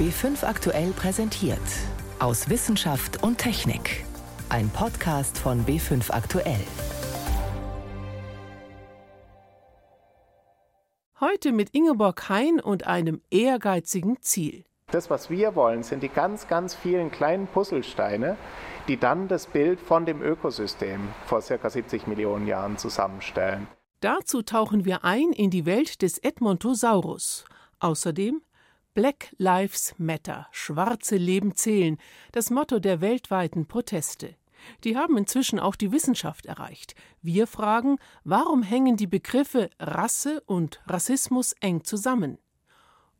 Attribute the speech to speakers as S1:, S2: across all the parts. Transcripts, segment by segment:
S1: B5 aktuell präsentiert. Aus Wissenschaft und Technik. Ein Podcast von B5 aktuell.
S2: Heute mit Ingeborg Hein und einem ehrgeizigen Ziel.
S3: Das, was wir wollen, sind die ganz, ganz vielen kleinen Puzzlesteine, die dann das Bild von dem Ökosystem vor ca. 70 Millionen Jahren zusammenstellen.
S2: Dazu tauchen wir ein in die Welt des Edmontosaurus. Außerdem Black Lives Matter, schwarze Leben zählen, das Motto der weltweiten Proteste. Die haben inzwischen auch die Wissenschaft erreicht. Wir fragen, warum hängen die Begriffe Rasse und Rassismus eng zusammen?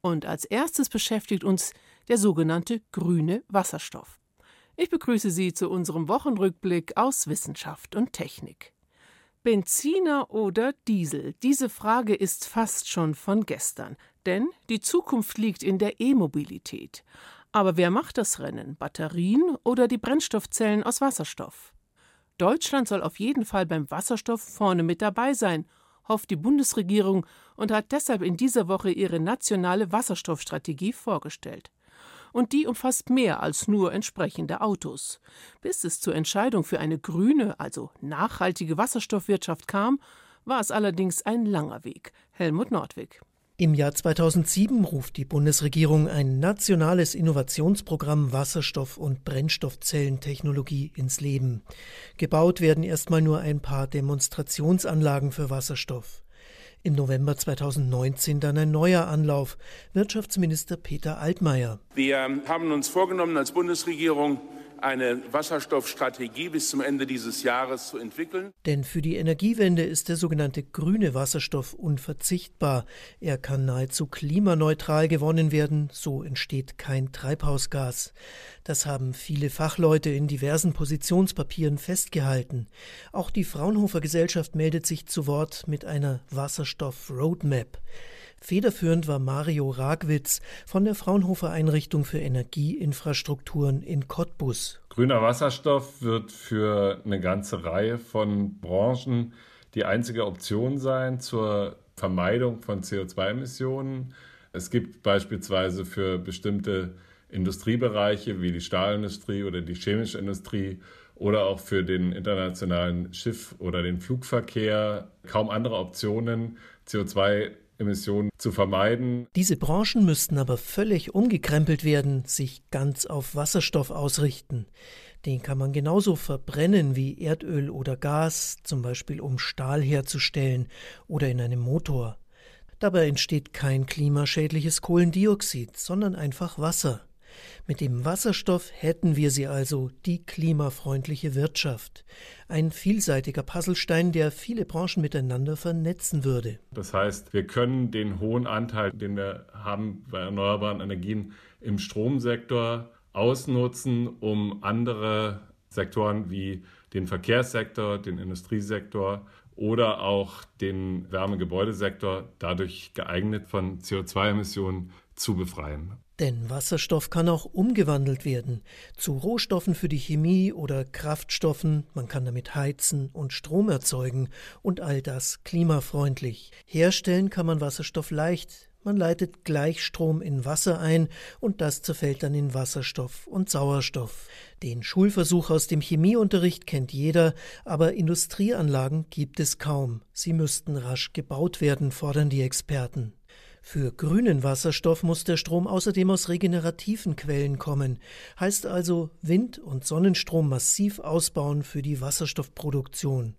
S2: Und als erstes beschäftigt uns der sogenannte grüne Wasserstoff. Ich begrüße Sie zu unserem Wochenrückblick aus Wissenschaft und Technik. Benziner oder Diesel? Diese Frage ist fast schon von gestern, denn die Zukunft liegt in der E-Mobilität. Aber wer macht das Rennen? Batterien oder die Brennstoffzellen aus Wasserstoff? Deutschland soll auf jeden Fall beim Wasserstoff vorne mit dabei sein, hofft die Bundesregierung und hat deshalb in dieser Woche ihre nationale Wasserstoffstrategie vorgestellt und die umfasst mehr als nur entsprechende Autos. Bis es zur Entscheidung für eine grüne, also nachhaltige Wasserstoffwirtschaft kam, war es allerdings ein langer Weg. Helmut Nordwig.
S4: Im Jahr 2007 ruft die Bundesregierung ein nationales Innovationsprogramm Wasserstoff- und Brennstoffzellentechnologie ins Leben. Gebaut werden erstmal nur ein paar Demonstrationsanlagen für Wasserstoff. Im November 2019 dann ein neuer Anlauf. Wirtschaftsminister Peter Altmaier.
S5: Wir haben uns vorgenommen als Bundesregierung, eine Wasserstoffstrategie bis zum Ende dieses Jahres zu entwickeln.
S4: Denn für die Energiewende ist der sogenannte grüne Wasserstoff unverzichtbar. Er kann nahezu klimaneutral gewonnen werden, so entsteht kein Treibhausgas. Das haben viele Fachleute in diversen Positionspapieren festgehalten. Auch die Fraunhofer Gesellschaft meldet sich zu Wort mit einer Wasserstoff-Roadmap. Federführend war Mario Ragwitz von der Fraunhofer Einrichtung für Energieinfrastrukturen in Cottbus.
S6: Grüner Wasserstoff wird für eine ganze Reihe von Branchen die einzige Option sein zur Vermeidung von CO2-Emissionen. Es gibt beispielsweise für bestimmte Industriebereiche wie die Stahlindustrie oder die chemische Industrie oder auch für den internationalen Schiff- oder den Flugverkehr kaum andere Optionen, CO2 Emissionen zu vermeiden.
S4: Diese Branchen müssten aber völlig umgekrempelt werden, sich ganz auf Wasserstoff ausrichten. Den kann man genauso verbrennen wie Erdöl oder Gas, zum Beispiel um Stahl herzustellen oder in einem Motor. Dabei entsteht kein klimaschädliches Kohlendioxid, sondern einfach Wasser. Mit dem Wasserstoff hätten wir sie also, die klimafreundliche Wirtschaft. Ein vielseitiger Puzzlestein, der viele Branchen miteinander vernetzen würde.
S6: Das heißt, wir können den hohen Anteil, den wir haben bei erneuerbaren Energien im Stromsektor ausnutzen, um andere Sektoren wie den Verkehrssektor, den Industriesektor oder auch den Wärmegebäudesektor dadurch geeignet von CO2-Emissionen zu befreien.
S4: Denn Wasserstoff kann auch umgewandelt werden zu Rohstoffen für die Chemie oder Kraftstoffen, man kann damit heizen und Strom erzeugen und all das klimafreundlich. Herstellen kann man Wasserstoff leicht, man leitet Gleichstrom in Wasser ein und das zerfällt dann in Wasserstoff und Sauerstoff. Den Schulversuch aus dem Chemieunterricht kennt jeder, aber Industrieanlagen gibt es kaum. Sie müssten rasch gebaut werden, fordern die Experten. Für grünen Wasserstoff muss der Strom außerdem aus regenerativen Quellen kommen, heißt also Wind- und Sonnenstrom massiv ausbauen für die Wasserstoffproduktion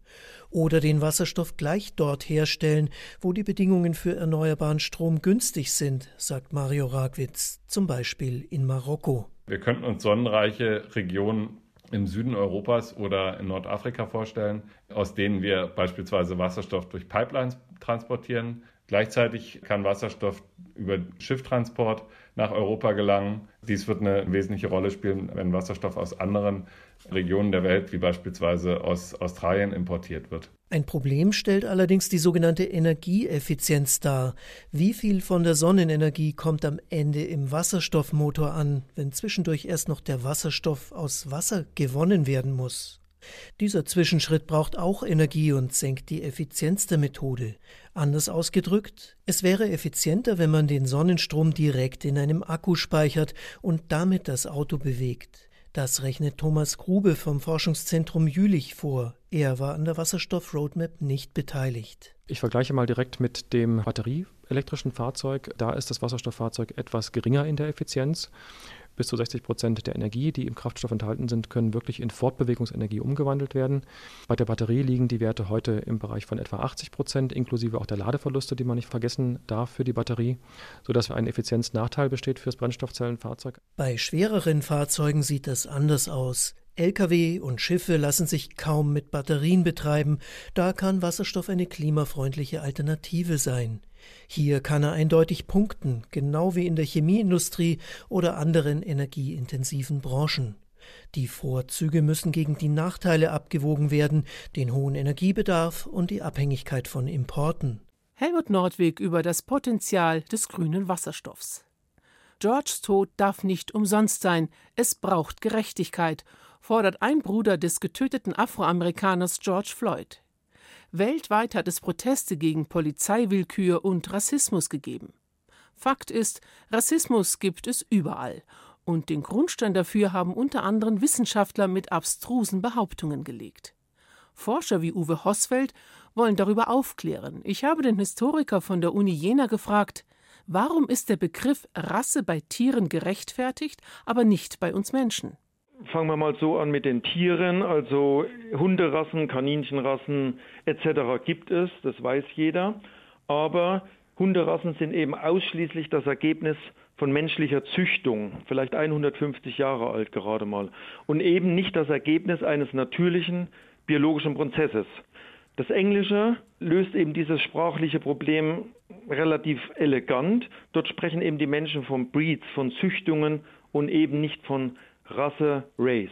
S4: oder den Wasserstoff gleich dort herstellen, wo die Bedingungen für erneuerbaren Strom günstig sind, sagt Mario Ragwitz, zum Beispiel in Marokko.
S6: Wir könnten uns sonnenreiche Regionen im Süden Europas oder in Nordafrika vorstellen, aus denen wir beispielsweise Wasserstoff durch Pipelines transportieren. Gleichzeitig kann Wasserstoff über Schifftransport nach Europa gelangen. Dies wird eine wesentliche Rolle spielen, wenn Wasserstoff aus anderen Regionen der Welt, wie beispielsweise aus Australien, importiert wird.
S4: Ein Problem stellt allerdings die sogenannte Energieeffizienz dar. Wie viel von der Sonnenenergie kommt am Ende im Wasserstoffmotor an, wenn zwischendurch erst noch der Wasserstoff aus Wasser gewonnen werden muss? Dieser Zwischenschritt braucht auch Energie und senkt die Effizienz der Methode. Anders ausgedrückt, es wäre effizienter, wenn man den Sonnenstrom direkt in einem Akku speichert und damit das Auto bewegt. Das rechnet Thomas Grube vom Forschungszentrum Jülich vor. Er war an der Wasserstoff-Roadmap nicht beteiligt.
S7: Ich vergleiche mal direkt mit dem batterieelektrischen Fahrzeug. Da ist das Wasserstofffahrzeug etwas geringer in der Effizienz. Bis zu 60 Prozent der Energie, die im Kraftstoff enthalten sind, können wirklich in Fortbewegungsenergie umgewandelt werden. Bei der Batterie liegen die Werte heute im Bereich von etwa 80 Prozent, inklusive auch der Ladeverluste, die man nicht vergessen darf für die Batterie, sodass ein Effizienznachteil besteht für das Brennstoffzellenfahrzeug.
S4: Bei schwereren Fahrzeugen sieht das anders aus. Lkw und Schiffe lassen sich kaum mit Batterien betreiben, da kann Wasserstoff eine klimafreundliche Alternative sein. Hier kann er eindeutig punkten, genau wie in der Chemieindustrie oder anderen energieintensiven Branchen. Die Vorzüge müssen gegen die Nachteile abgewogen werden, den hohen Energiebedarf und die Abhängigkeit von Importen.
S2: Helmut Nordweg über das Potenzial des grünen Wasserstoffs. Georges Tod darf nicht umsonst sein, es braucht Gerechtigkeit, fordert ein Bruder des getöteten Afroamerikaners George Floyd. Weltweit hat es Proteste gegen Polizeiwillkür und Rassismus gegeben. Fakt ist, Rassismus gibt es überall. Und den Grundstein dafür haben unter anderem Wissenschaftler mit abstrusen Behauptungen gelegt. Forscher wie Uwe Hosfeld wollen darüber aufklären. Ich habe den Historiker von der Uni Jena gefragt, warum ist der Begriff Rasse bei Tieren gerechtfertigt, aber nicht bei uns Menschen?
S8: Fangen wir mal so an mit den Tieren, also Hunderassen, Kaninchenrassen etc. gibt es, das weiß jeder, aber Hunderassen sind eben ausschließlich das Ergebnis von menschlicher Züchtung, vielleicht 150 Jahre alt gerade mal, und eben nicht das Ergebnis eines natürlichen biologischen Prozesses. Das Englische löst eben dieses sprachliche Problem relativ elegant. Dort sprechen eben die Menschen von Breeds, von Züchtungen und eben nicht von Rasse, Race.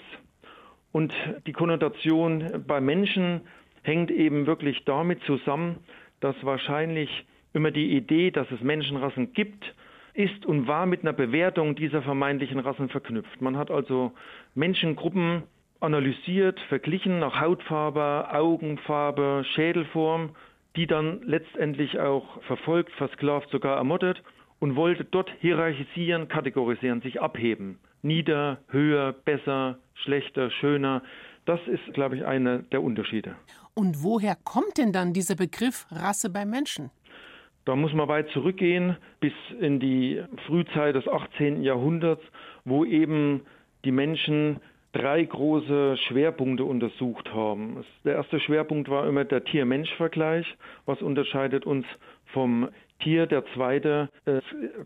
S8: Und die Konnotation bei Menschen hängt eben wirklich damit zusammen, dass wahrscheinlich immer die Idee, dass es Menschenrassen gibt, ist und war mit einer Bewertung dieser vermeintlichen Rassen verknüpft. Man hat also Menschengruppen analysiert, verglichen nach Hautfarbe, Augenfarbe, Schädelform, die dann letztendlich auch verfolgt, versklavt, sogar ermordet und wollte dort hierarchisieren, kategorisieren, sich abheben nieder, höher, besser, schlechter, schöner. Das ist, glaube ich, einer der Unterschiede.
S2: Und woher kommt denn dann dieser Begriff Rasse bei Menschen?
S8: Da muss man weit zurückgehen bis in die Frühzeit des 18. Jahrhunderts, wo eben die Menschen drei große Schwerpunkte untersucht haben. Der erste Schwerpunkt war immer der Tier-Mensch-Vergleich. Was unterscheidet uns vom Tier. Der zweite, es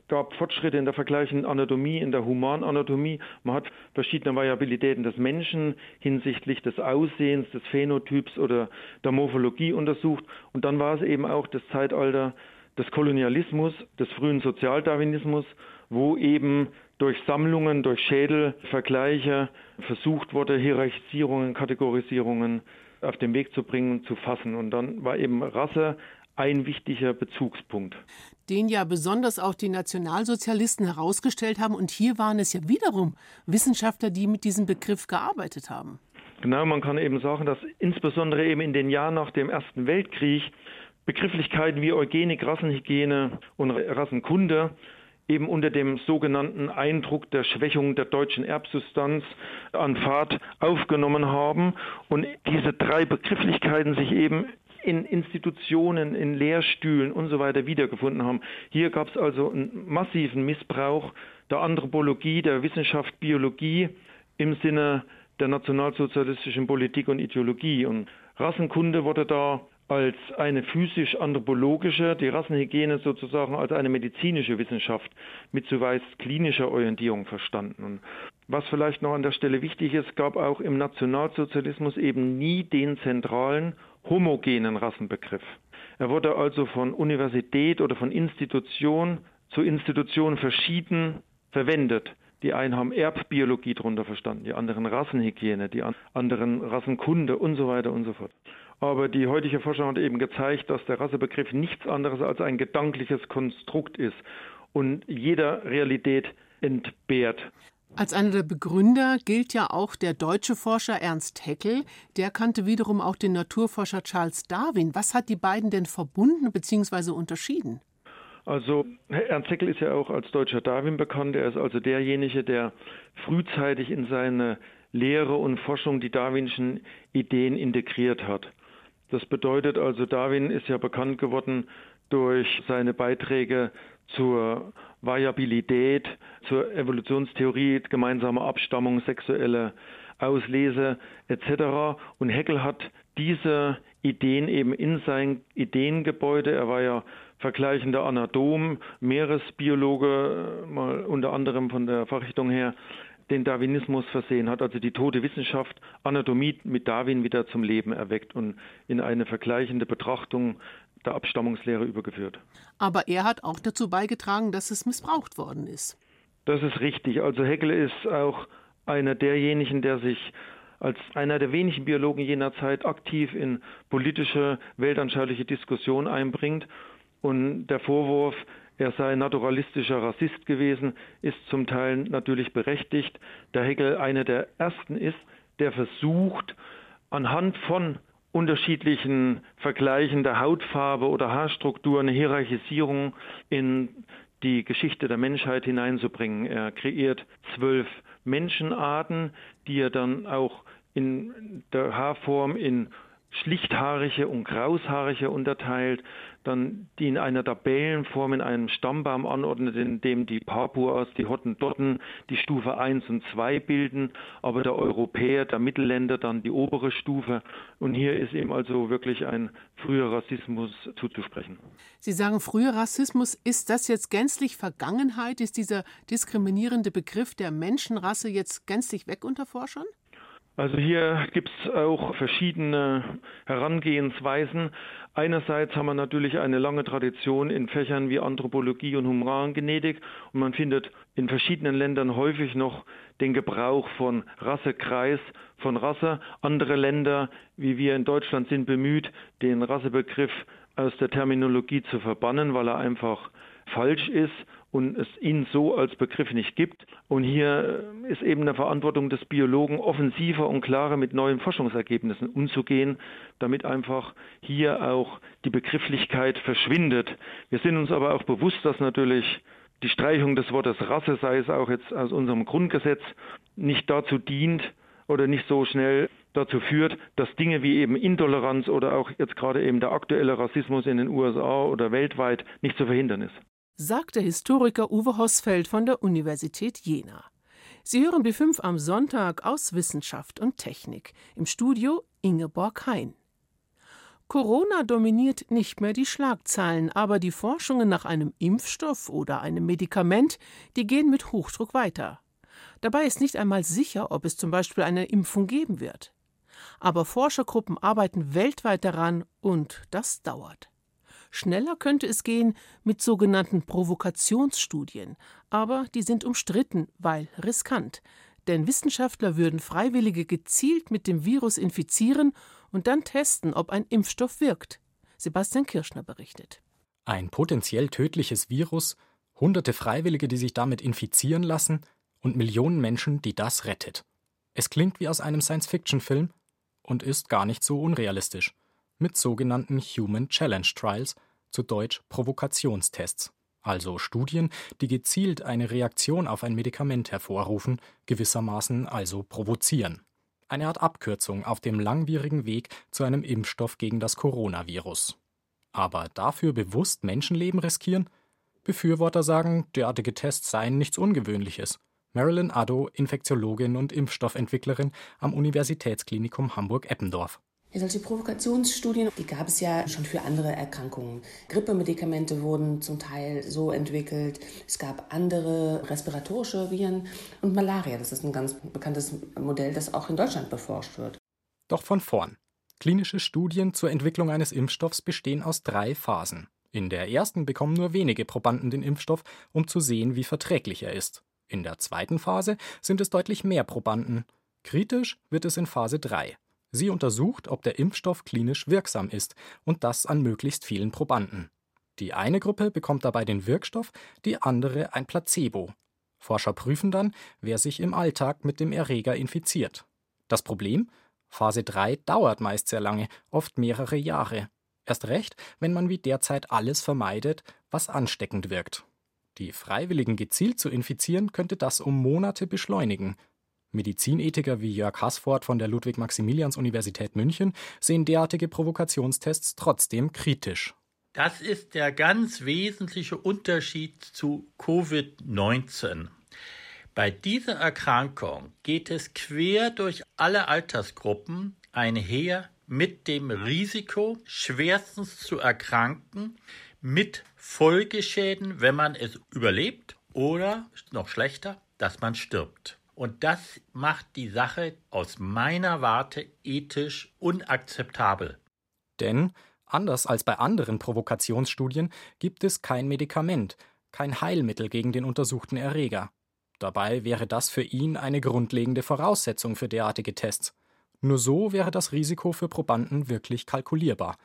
S8: gab Fortschritte in der vergleichenden Anatomie, in der Humananatomie. Man hat verschiedene Variabilitäten des Menschen hinsichtlich des Aussehens, des Phänotyps oder der Morphologie untersucht. Und dann war es eben auch das Zeitalter des Kolonialismus, des frühen Sozialdarwinismus, wo eben durch Sammlungen, durch Schädelvergleiche versucht wurde, Hierarchisierungen, Kategorisierungen auf den Weg zu bringen, zu fassen. Und dann war eben Rasse ein wichtiger Bezugspunkt.
S2: Den ja besonders auch die Nationalsozialisten herausgestellt haben. Und hier waren es ja wiederum Wissenschaftler, die mit diesem Begriff gearbeitet haben.
S8: Genau, man kann eben sagen, dass insbesondere eben in den Jahren nach dem Ersten Weltkrieg Begrifflichkeiten wie Eugenik, Rassenhygiene und Rassenkunde eben unter dem sogenannten Eindruck der Schwächung der deutschen Erbsubstanz an Fahrt aufgenommen haben und diese drei Begrifflichkeiten sich eben in Institutionen, in Lehrstühlen und so weiter wiedergefunden haben. Hier gab es also einen massiven Missbrauch der Anthropologie, der Wissenschaft Biologie im Sinne der nationalsozialistischen Politik und Ideologie. Und Rassenkunde wurde da als eine physisch-anthropologische, die Rassenhygiene sozusagen als eine medizinische Wissenschaft mit zuweist klinischer Orientierung verstanden. Und was vielleicht noch an der Stelle wichtig ist, gab auch im Nationalsozialismus eben nie den zentralen homogenen Rassenbegriff. Er wurde also von Universität oder von Institution zu Institution verschieden verwendet. Die einen haben Erbbiologie darunter verstanden, die anderen Rassenhygiene, die anderen Rassenkunde und so weiter und so fort. Aber die heutige Forschung hat eben gezeigt, dass der Rassebegriff nichts anderes als ein gedankliches Konstrukt ist und jeder Realität entbehrt.
S2: Als einer der Begründer gilt ja auch der deutsche Forscher Ernst Haeckel. Der kannte wiederum auch den Naturforscher Charles Darwin. Was hat die beiden denn verbunden bzw. unterschieden?
S8: Also Ernst Haeckel ist ja auch als deutscher Darwin bekannt. Er ist also derjenige, der frühzeitig in seine Lehre und Forschung die darwinschen Ideen integriert hat. Das bedeutet also, Darwin ist ja bekannt geworden durch seine Beiträge zur Variabilität, zur Evolutionstheorie, gemeinsame Abstammung, sexuelle Auslese etc. Und Heckel hat diese Ideen eben in sein Ideengebäude, er war ja vergleichender Anatom, Meeresbiologe, mal unter anderem von der Fachrichtung her, den Darwinismus versehen, hat also die tote Wissenschaft Anatomie mit Darwin wieder zum Leben erweckt und in eine vergleichende Betrachtung der Abstammungslehre übergeführt.
S2: Aber er hat auch dazu beigetragen, dass es missbraucht worden ist.
S8: Das ist richtig. Also Heckel ist auch einer derjenigen, der sich als einer der wenigen Biologen jener Zeit aktiv in politische, weltanschauliche Diskussion einbringt. Und der Vorwurf, er sei naturalistischer Rassist gewesen, ist zum Teil natürlich berechtigt, da Hegel einer der ersten ist, der versucht, anhand von unterschiedlichen Vergleichen der Hautfarbe oder Haarstruktur eine Hierarchisierung in die Geschichte der Menschheit hineinzubringen. Er kreiert zwölf Menschenarten, die er dann auch in der Haarform in schlichthaarige und graushaarige unterteilt, dann die in einer Tabellenform in einem Stammbaum anordnet, in dem die Papuas, die Hottentotten die Stufe 1 und 2 bilden, aber der Europäer, der Mittelländer dann die obere Stufe. Und hier ist ihm also wirklich ein früher Rassismus zuzusprechen.
S2: Sie sagen früher Rassismus, ist das jetzt gänzlich Vergangenheit? Ist dieser diskriminierende Begriff der Menschenrasse jetzt gänzlich weg unter Forschern?
S8: Also hier gibt es auch verschiedene Herangehensweisen. Einerseits haben wir natürlich eine lange Tradition in Fächern wie Anthropologie und Humangenetik und man findet in verschiedenen Ländern häufig noch den Gebrauch von Rassekreis, von Rasse. Andere Länder, wie wir in Deutschland, sind bemüht, den Rassebegriff aus der Terminologie zu verbannen, weil er einfach falsch ist und es ihn so als Begriff nicht gibt. Und hier ist eben eine Verantwortung des Biologen, offensiver und klarer mit neuen Forschungsergebnissen umzugehen, damit einfach hier auch die Begrifflichkeit verschwindet. Wir sind uns aber auch bewusst, dass natürlich die Streichung des Wortes Rasse, sei es auch jetzt aus unserem Grundgesetz, nicht dazu dient oder nicht so schnell dazu führt, dass Dinge wie eben Intoleranz oder auch jetzt gerade eben der aktuelle Rassismus in den USA oder weltweit nicht zu verhindern ist
S2: sagt der Historiker Uwe Hosfeld von der Universität Jena. Sie hören B5 am Sonntag aus Wissenschaft und Technik. Im Studio Ingeborg Hein. Corona dominiert nicht mehr die Schlagzeilen, aber die Forschungen nach einem Impfstoff oder einem Medikament, die gehen mit Hochdruck weiter. Dabei ist nicht einmal sicher, ob es zum Beispiel eine Impfung geben wird. Aber Forschergruppen arbeiten weltweit daran und das dauert. Schneller könnte es gehen mit sogenannten Provokationsstudien, aber die sind umstritten, weil riskant. Denn Wissenschaftler würden Freiwillige gezielt mit dem Virus infizieren und dann testen, ob ein Impfstoff wirkt. Sebastian Kirschner berichtet.
S9: Ein potenziell tödliches Virus, hunderte Freiwillige, die sich damit infizieren lassen und Millionen Menschen, die das rettet. Es klingt wie aus einem Science-Fiction-Film und ist gar nicht so unrealistisch mit sogenannten Human Challenge Trials, zu Deutsch Provokationstests, also Studien, die gezielt eine Reaktion auf ein Medikament hervorrufen, gewissermaßen also provozieren. Eine Art Abkürzung auf dem langwierigen Weg zu einem Impfstoff gegen das Coronavirus. Aber dafür bewusst Menschenleben riskieren? Befürworter sagen, derartige Tests seien nichts Ungewöhnliches. Marilyn Addo, Infektiologin und Impfstoffentwicklerin am Universitätsklinikum Hamburg-Eppendorf.
S10: Ja, solche Provokationsstudien, die gab es ja schon für andere Erkrankungen. Grippemedikamente wurden zum Teil so entwickelt. Es gab andere respiratorische Viren und Malaria. Das ist ein ganz bekanntes Modell, das auch in Deutschland beforscht wird.
S9: Doch von vorn. Klinische Studien zur Entwicklung eines Impfstoffs bestehen aus drei Phasen. In der ersten bekommen nur wenige Probanden den Impfstoff, um zu sehen, wie verträglich er ist. In der zweiten Phase sind es deutlich mehr Probanden. Kritisch wird es in Phase 3. Sie untersucht, ob der Impfstoff klinisch wirksam ist und das an möglichst vielen Probanden. Die eine Gruppe bekommt dabei den Wirkstoff, die andere ein Placebo. Forscher prüfen dann, wer sich im Alltag mit dem Erreger infiziert. Das Problem? Phase 3 dauert meist sehr lange, oft mehrere Jahre. Erst recht, wenn man wie derzeit alles vermeidet, was ansteckend wirkt. Die Freiwilligen gezielt zu infizieren, könnte das um Monate beschleunigen. Medizinethiker wie Jörg Haßford von der Ludwig-Maximilians-Universität München sehen derartige Provokationstests trotzdem kritisch.
S11: Das ist der ganz wesentliche Unterschied zu Covid-19. Bei dieser Erkrankung geht es quer durch alle Altersgruppen einher mit dem Risiko, schwerstens zu erkranken, mit Folgeschäden, wenn man es überlebt oder noch schlechter, dass man stirbt. Und das macht die Sache aus meiner Warte ethisch unakzeptabel.
S9: Denn, anders als bei anderen Provokationsstudien, gibt es kein Medikament, kein Heilmittel gegen den untersuchten Erreger. Dabei wäre das für ihn eine grundlegende Voraussetzung für derartige Tests. Nur so wäre das Risiko für Probanden wirklich kalkulierbar.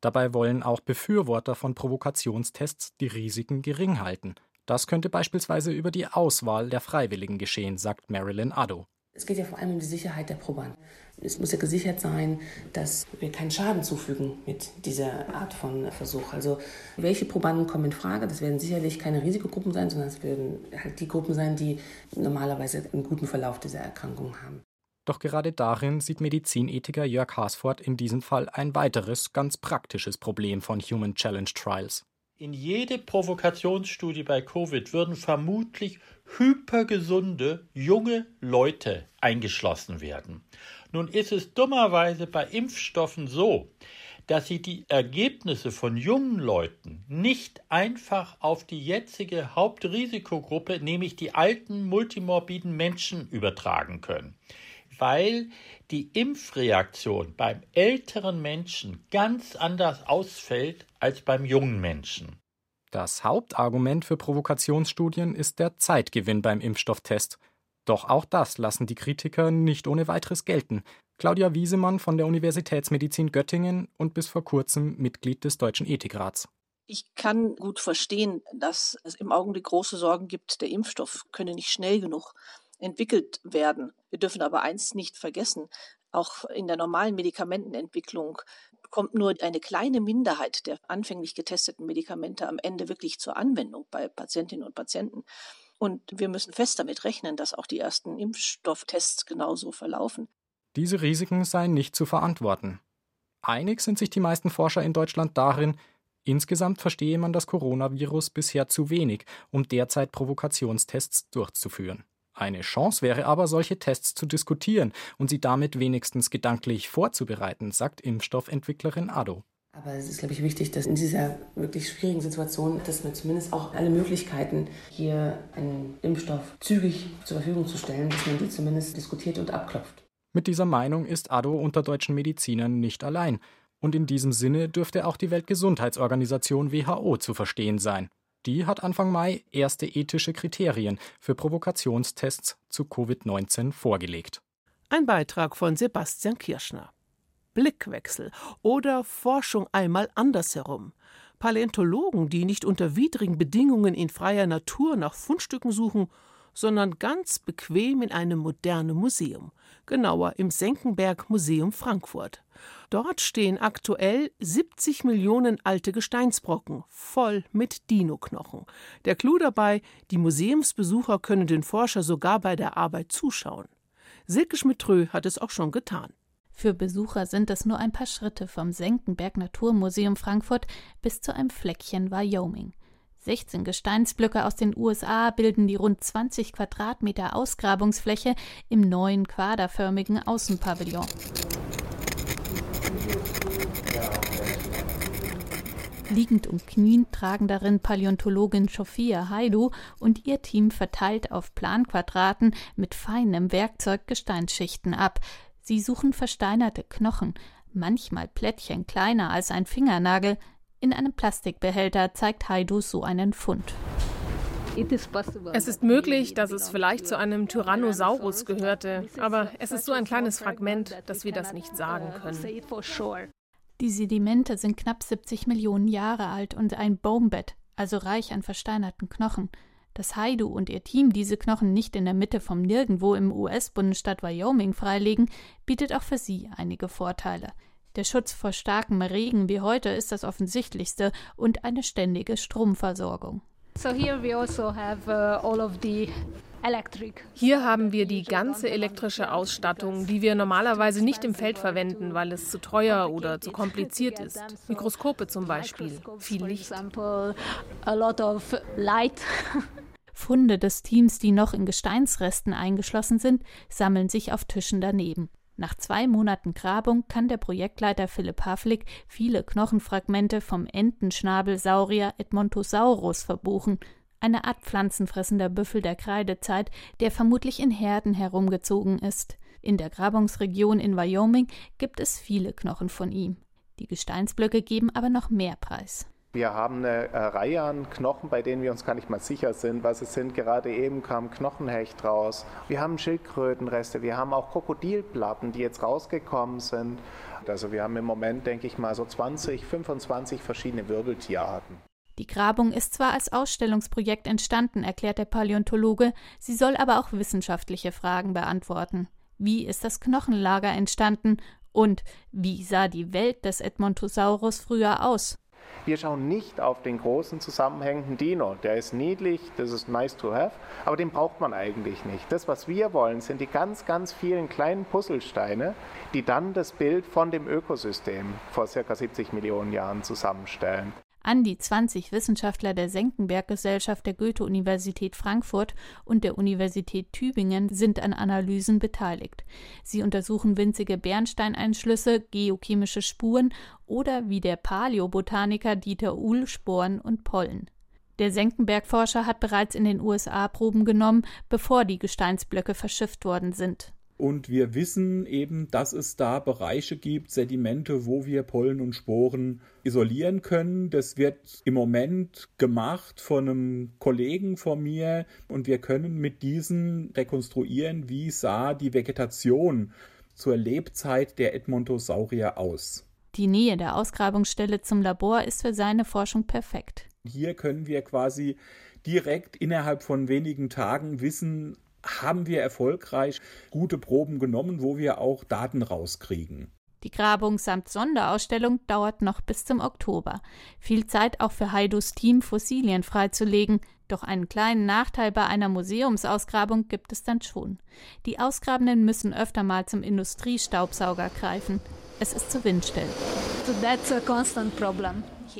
S9: Dabei wollen auch Befürworter von Provokationstests die Risiken gering halten. Das könnte beispielsweise über die Auswahl der Freiwilligen geschehen, sagt Marilyn Addo.
S10: Es geht ja vor allem um die Sicherheit der Probanden. Es muss ja gesichert sein, dass wir keinen Schaden zufügen mit dieser Art von Versuch. Also welche Probanden kommen in Frage? Das werden sicherlich keine Risikogruppen sein, sondern es werden halt die Gruppen sein, die normalerweise einen guten Verlauf dieser Erkrankung haben.
S9: Doch gerade darin sieht Medizinethiker Jörg Haasford in diesem Fall ein weiteres, ganz praktisches Problem von Human Challenge Trials.
S11: In jede Provokationsstudie bei Covid würden vermutlich hypergesunde junge Leute eingeschlossen werden. Nun ist es dummerweise bei Impfstoffen so, dass sie die Ergebnisse von jungen Leuten nicht einfach auf die jetzige Hauptrisikogruppe, nämlich die alten multimorbiden Menschen, übertragen können weil die Impfreaktion beim älteren Menschen ganz anders ausfällt als beim jungen Menschen.
S9: Das Hauptargument für Provokationsstudien ist der Zeitgewinn beim Impfstofftest. Doch auch das lassen die Kritiker nicht ohne weiteres gelten. Claudia Wiesemann von der Universitätsmedizin Göttingen und bis vor kurzem Mitglied des Deutschen Ethikrats.
S12: Ich kann gut verstehen, dass es im Augenblick große Sorgen gibt, der Impfstoff könne nicht schnell genug entwickelt werden. Wir dürfen aber eins nicht vergessen, auch in der normalen Medikamentenentwicklung kommt nur eine kleine Minderheit der anfänglich getesteten Medikamente am Ende wirklich zur Anwendung bei Patientinnen und Patienten. Und wir müssen fest damit rechnen, dass auch die ersten Impfstofftests genauso verlaufen.
S9: Diese Risiken seien nicht zu verantworten. Einig sind sich die meisten Forscher in Deutschland darin, insgesamt verstehe man das Coronavirus bisher zu wenig, um derzeit Provokationstests durchzuführen. Eine Chance wäre aber, solche Tests zu diskutieren und sie damit wenigstens gedanklich vorzubereiten, sagt Impfstoffentwicklerin Ado.
S10: Aber es ist, glaube ich, wichtig, dass in dieser wirklich schwierigen Situation, dass wir zumindest auch alle Möglichkeiten, hier einen Impfstoff zügig zur Verfügung zu stellen, dass man die zumindest diskutiert und abklopft.
S9: Mit dieser Meinung ist Ado unter deutschen Medizinern nicht allein. Und in diesem Sinne dürfte auch die Weltgesundheitsorganisation WHO zu verstehen sein. Die hat Anfang Mai erste ethische Kriterien für Provokationstests zu Covid-19 vorgelegt.
S2: Ein Beitrag von Sebastian Kirschner. Blickwechsel oder Forschung einmal andersherum. Paläontologen, die nicht unter widrigen Bedingungen in freier Natur nach Fundstücken suchen, sondern ganz bequem in einem modernen Museum, genauer im Senckenberg Museum Frankfurt. Dort stehen aktuell 70 Millionen alte Gesteinsbrocken, voll mit Dinoknochen. Der Clou dabei, die Museumsbesucher können den Forscher sogar bei der Arbeit zuschauen. Silke Schmitrö hat es auch schon getan.
S13: Für Besucher sind es nur ein paar Schritte vom Senckenberg Naturmuseum Frankfurt bis zu einem Fleckchen Wyoming. 16 Gesteinsblöcke aus den USA bilden die rund 20 Quadratmeter Ausgrabungsfläche im neuen quaderförmigen Außenpavillon. Liegend und kniend tragen darin Paläontologin Sophia Haidu und ihr Team verteilt auf Planquadraten mit feinem Werkzeug Gesteinsschichten ab. Sie suchen versteinerte Knochen, manchmal Plättchen kleiner als ein Fingernagel, in einem Plastikbehälter zeigt Haidu so einen Fund.
S14: Es ist möglich, dass es vielleicht zu einem Tyrannosaurus gehörte, aber es ist so ein kleines Fragment, dass wir das nicht sagen können.
S13: Die Sedimente sind knapp 70 Millionen Jahre alt und ein Bombett, also reich an versteinerten Knochen. Dass Haidu und ihr Team diese Knochen nicht in der Mitte vom Nirgendwo im US-Bundesstaat Wyoming freilegen, bietet auch für sie einige Vorteile. Der Schutz vor starkem Regen wie heute ist das offensichtlichste und eine ständige Stromversorgung.
S14: So here we also have uh, all of the hier haben wir die ganze elektrische Ausstattung, die wir normalerweise nicht im Feld verwenden, weil es zu teuer oder zu kompliziert ist. Mikroskope zum Beispiel, viel Licht.
S13: Funde des Teams, die noch in Gesteinsresten eingeschlossen sind, sammeln sich auf Tischen daneben. Nach zwei Monaten Grabung kann der Projektleiter Philipp Havlik viele Knochenfragmente vom Entenschnabelsaurier Edmontosaurus verbuchen, eine Art pflanzenfressender Büffel der Kreidezeit, der vermutlich in Herden herumgezogen ist. In der Grabungsregion in Wyoming gibt es viele Knochen von ihm. Die Gesteinsblöcke geben aber noch mehr Preis.
S3: Wir haben eine äh, Reihe an Knochen, bei denen wir uns gar nicht mal sicher sind, was es sind. Gerade eben kam Knochenhecht raus. Wir haben Schildkrötenreste, wir haben auch Krokodilplatten, die jetzt rausgekommen sind. Also wir haben im Moment, denke ich mal, so 20, 25 verschiedene Wirbeltierarten.
S13: Die Grabung ist zwar als Ausstellungsprojekt entstanden, erklärt der Paläontologe, sie soll aber auch wissenschaftliche Fragen beantworten. Wie ist das Knochenlager entstanden und wie sah die Welt des Edmontosaurus früher aus?
S3: Wir schauen nicht auf den großen zusammenhängenden Dino. Der ist niedlich, das ist nice to have, aber den braucht man eigentlich nicht. Das, was wir wollen, sind die ganz, ganz vielen kleinen Puzzlesteine, die dann das Bild von dem Ökosystem vor ca. 70 Millionen Jahren zusammenstellen.
S13: An die 20 Wissenschaftler der Senckenberg-Gesellschaft der Goethe-Universität Frankfurt und der Universität Tübingen sind an Analysen beteiligt. Sie untersuchen winzige Bernsteineinschlüsse, geochemische Spuren oder wie der Paläobotaniker Dieter Uhl Sporen und Pollen. Der Senckenberg-Forscher hat bereits in den USA Proben genommen, bevor die Gesteinsblöcke verschifft worden sind.
S15: Und wir wissen eben, dass es da Bereiche gibt, Sedimente, wo wir Pollen und Sporen isolieren können. Das wird im Moment gemacht von einem Kollegen von mir und wir können mit diesen rekonstruieren, wie sah die Vegetation zur Lebzeit der Edmontosaurier aus.
S13: Die Nähe der Ausgrabungsstelle zum Labor ist für seine Forschung perfekt.
S15: Hier können wir quasi direkt innerhalb von wenigen Tagen wissen, haben wir erfolgreich gute Proben genommen, wo wir auch Daten rauskriegen.
S13: Die Grabung samt Sonderausstellung dauert noch bis zum Oktober. Viel Zeit auch für Haidus Team, Fossilien freizulegen. Doch einen kleinen Nachteil bei einer Museumsausgrabung gibt es dann schon. Die Ausgrabenden müssen öfter mal zum Industriestaubsauger greifen. Es ist zu windstill.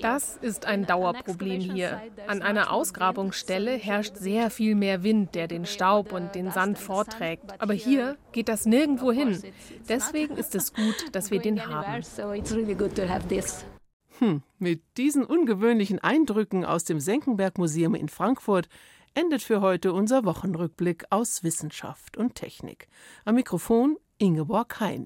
S14: Das ist ein Dauerproblem hier. An einer Ausgrabungsstelle herrscht sehr viel mehr Wind, der den Staub und den Sand vorträgt. Aber hier geht das nirgendwo hin. Deswegen ist es gut, dass wir den haben. Hm, mit diesen ungewöhnlichen Eindrücken aus dem Senckenberg Museum in Frankfurt endet für heute unser Wochenrückblick aus Wissenschaft und Technik. Am Mikrofon Ingeborg Hein.